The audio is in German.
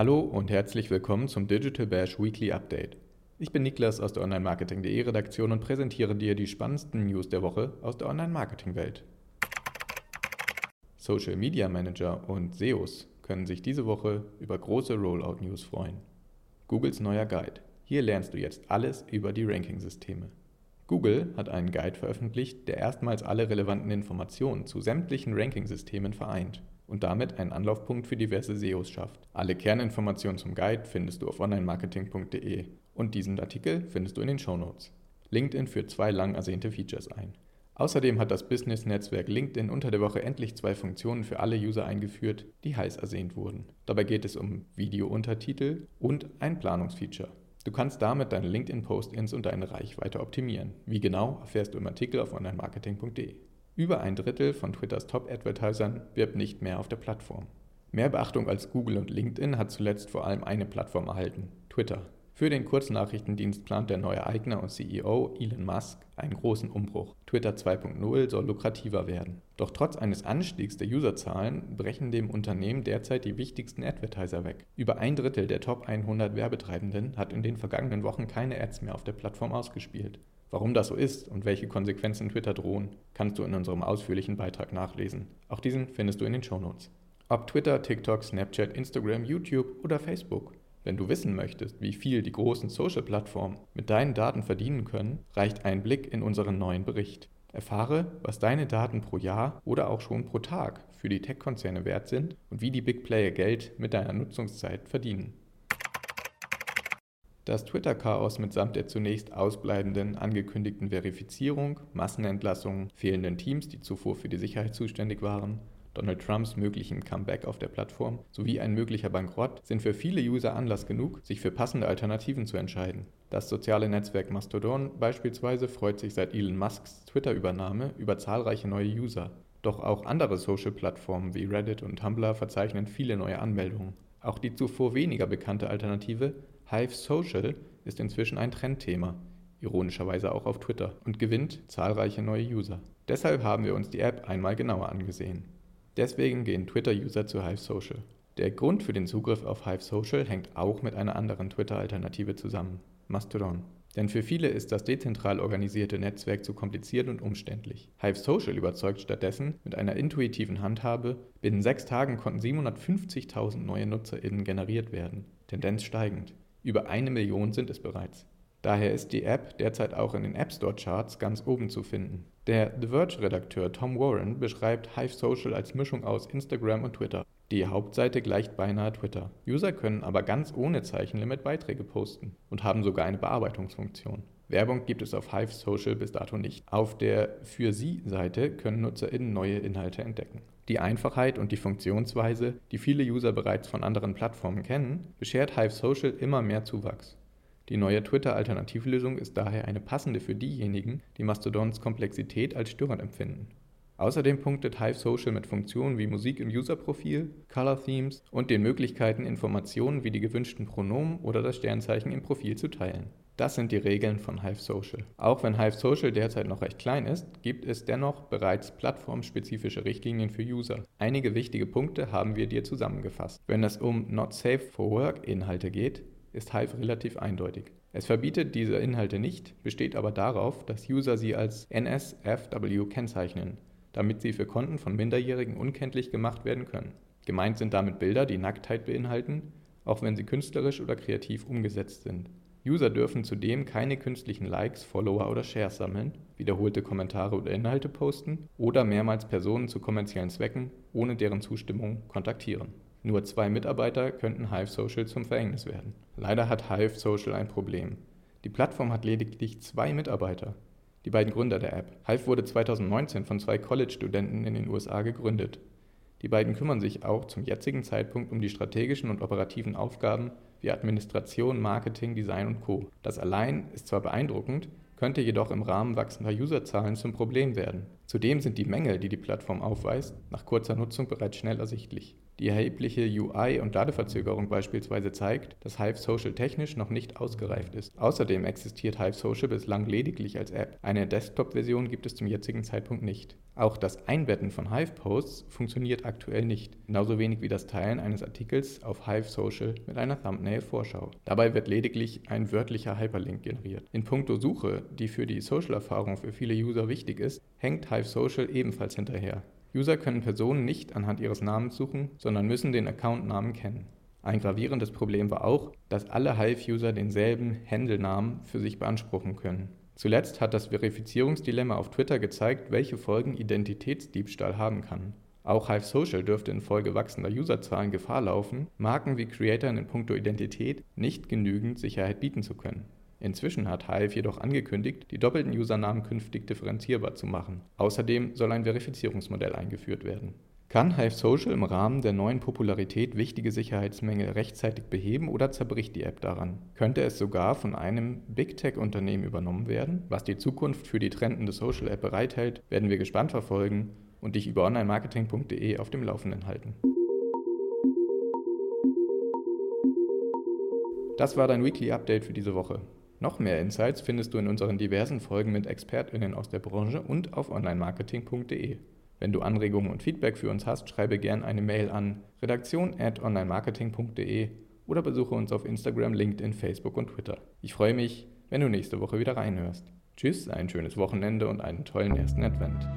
Hallo und herzlich willkommen zum Digital Bash Weekly Update. Ich bin Niklas aus der Online-Marketing.de Redaktion und präsentiere dir die spannendsten News der Woche aus der Online-Marketing-Welt. Social Media Manager und SEOs können sich diese Woche über große Rollout-News freuen. Googles neuer Guide. Hier lernst du jetzt alles über die Ranking-Systeme. Google hat einen Guide veröffentlicht, der erstmals alle relevanten Informationen zu sämtlichen Ranking-Systemen vereint und damit einen Anlaufpunkt für diverse SEOs schafft. Alle Kerninformationen zum Guide findest du auf onlinemarketing.de und diesen Artikel findest du in den Shownotes. LinkedIn führt zwei lang ersehnte Features ein. Außerdem hat das Business-Netzwerk LinkedIn unter der Woche endlich zwei Funktionen für alle User eingeführt, die heiß ersehnt wurden. Dabei geht es um Video-Untertitel und ein Planungsfeature. Du kannst damit deine LinkedIn-Post-ins und deine Reichweite optimieren. Wie genau, erfährst du im Artikel auf onlinemarketing.de. Über ein Drittel von Twitters Top-Advertisern wirbt nicht mehr auf der Plattform. Mehr Beachtung als Google und LinkedIn hat zuletzt vor allem eine Plattform erhalten, Twitter. Für den Kurznachrichtendienst plant der neue Eigner und CEO Elon Musk einen großen Umbruch. Twitter 2.0 soll lukrativer werden. Doch trotz eines Anstiegs der Userzahlen brechen dem Unternehmen derzeit die wichtigsten Advertiser weg. Über ein Drittel der Top 100 Werbetreibenden hat in den vergangenen Wochen keine Ads mehr auf der Plattform ausgespielt. Warum das so ist und welche Konsequenzen Twitter drohen, kannst du in unserem ausführlichen Beitrag nachlesen. Auch diesen findest du in den Shownotes. Ob Twitter, TikTok, Snapchat, Instagram, YouTube oder Facebook. Wenn du wissen möchtest, wie viel die großen Social-Plattformen mit deinen Daten verdienen können, reicht ein Blick in unseren neuen Bericht. Erfahre, was deine Daten pro Jahr oder auch schon pro Tag für die Tech-Konzerne wert sind und wie die Big Player Geld mit deiner Nutzungszeit verdienen. Das Twitter-Chaos mitsamt der zunächst ausbleibenden angekündigten Verifizierung, Massenentlassungen, fehlenden Teams, die zuvor für die Sicherheit zuständig waren, Donald Trumps möglichen Comeback auf der Plattform sowie ein möglicher Bankrott sind für viele User Anlass genug, sich für passende Alternativen zu entscheiden. Das soziale Netzwerk Mastodon beispielsweise freut sich seit Elon Musks Twitter-Übernahme über zahlreiche neue User. Doch auch andere Social-Plattformen wie Reddit und Tumblr verzeichnen viele neue Anmeldungen. Auch die zuvor weniger bekannte Alternative Hive Social ist inzwischen ein Trendthema, ironischerweise auch auf Twitter, und gewinnt zahlreiche neue User. Deshalb haben wir uns die App einmal genauer angesehen. Deswegen gehen Twitter-User zu Hive Social. Der Grund für den Zugriff auf Hive Social hängt auch mit einer anderen Twitter-Alternative zusammen, Mastodon. Denn für viele ist das dezentral organisierte Netzwerk zu kompliziert und umständlich. Hive Social überzeugt stattdessen mit einer intuitiven Handhabe. Binnen sechs Tagen konnten 750.000 neue NutzerInnen generiert werden, Tendenz steigend. Über eine Million sind es bereits. Daher ist die App derzeit auch in den App Store Charts ganz oben zu finden. Der The Verge-Redakteur Tom Warren beschreibt Hive Social als Mischung aus Instagram und Twitter. Die Hauptseite gleicht beinahe Twitter. User können aber ganz ohne Zeichenlimit Beiträge posten und haben sogar eine Bearbeitungsfunktion. Werbung gibt es auf Hive Social bis dato nicht. Auf der Für Sie-Seite können NutzerInnen neue Inhalte entdecken. Die Einfachheit und die Funktionsweise, die viele User bereits von anderen Plattformen kennen, beschert Hive Social immer mehr Zuwachs. Die neue Twitter-Alternativlösung ist daher eine passende für diejenigen, die Mastodons Komplexität als störend empfinden. Außerdem punktet Hive Social mit Funktionen wie Musik im User-Profil, Color Themes und den Möglichkeiten, Informationen wie die gewünschten Pronomen oder das Sternzeichen im Profil zu teilen. Das sind die Regeln von Hive Social. Auch wenn Hive Social derzeit noch recht klein ist, gibt es dennoch bereits plattformspezifische Richtlinien für User. Einige wichtige Punkte haben wir dir zusammengefasst. Wenn es um Not Safe for Work Inhalte geht, ist Hive relativ eindeutig. Es verbietet diese Inhalte nicht, besteht aber darauf, dass User sie als NSFW kennzeichnen, damit sie für Konten von Minderjährigen unkenntlich gemacht werden können. Gemeint sind damit Bilder, die Nacktheit beinhalten, auch wenn sie künstlerisch oder kreativ umgesetzt sind. User dürfen zudem keine künstlichen Likes, Follower oder Shares sammeln, wiederholte Kommentare oder Inhalte posten oder mehrmals Personen zu kommerziellen Zwecken ohne deren Zustimmung kontaktieren. Nur zwei Mitarbeiter könnten Hive Social zum Verhängnis werden. Leider hat Hive Social ein Problem. Die Plattform hat lediglich zwei Mitarbeiter, die beiden Gründer der App. Hive wurde 2019 von zwei College-Studenten in den USA gegründet. Die beiden kümmern sich auch zum jetzigen Zeitpunkt um die strategischen und operativen Aufgaben wie Administration, Marketing, Design und Co. Das allein ist zwar beeindruckend, könnte jedoch im Rahmen wachsender Userzahlen zum Problem werden. Zudem sind die Mängel, die die Plattform aufweist, nach kurzer Nutzung bereits schnell ersichtlich. Die erhebliche UI- und Ladeverzögerung beispielsweise zeigt, dass Hive Social technisch noch nicht ausgereift ist. Außerdem existiert Hive Social bislang lediglich als App. Eine Desktop-Version gibt es zum jetzigen Zeitpunkt nicht. Auch das Einbetten von Hive-Posts funktioniert aktuell nicht, genauso wenig wie das Teilen eines Artikels auf Hive Social mit einer Thumbnail-Vorschau. Dabei wird lediglich ein wörtlicher Hyperlink generiert. In puncto Suche, die für die Social-Erfahrung für viele User wichtig ist, hängt Hive Social ebenfalls hinterher. User können Personen nicht anhand ihres Namens suchen, sondern müssen den Accountnamen kennen. Ein gravierendes Problem war auch, dass alle Hive-User denselben Händelnamen für sich beanspruchen können. Zuletzt hat das Verifizierungsdilemma auf Twitter gezeigt, welche Folgen Identitätsdiebstahl haben kann. Auch Hive Social dürfte infolge wachsender Userzahlen Gefahr laufen, Marken wie Creatoren in puncto Identität nicht genügend Sicherheit bieten zu können. Inzwischen hat Hive jedoch angekündigt, die doppelten Usernamen künftig differenzierbar zu machen. Außerdem soll ein Verifizierungsmodell eingeführt werden. Kann Hive Social im Rahmen der neuen Popularität wichtige Sicherheitsmängel rechtzeitig beheben oder zerbricht die App daran? Könnte es sogar von einem Big Tech-Unternehmen übernommen werden? Was die Zukunft für die trendende Social App bereithält, werden wir gespannt verfolgen und dich über onlinemarketing.de auf dem Laufenden halten. Das war dein Weekly Update für diese Woche. Noch mehr Insights findest du in unseren diversen Folgen mit ExpertInnen aus der Branche und auf onlinemarketing.de. Wenn du Anregungen und Feedback für uns hast, schreibe gern eine Mail an redaktion@onlinemarketing.de oder besuche uns auf Instagram, LinkedIn, Facebook und Twitter. Ich freue mich, wenn du nächste Woche wieder reinhörst. Tschüss, ein schönes Wochenende und einen tollen ersten Advent.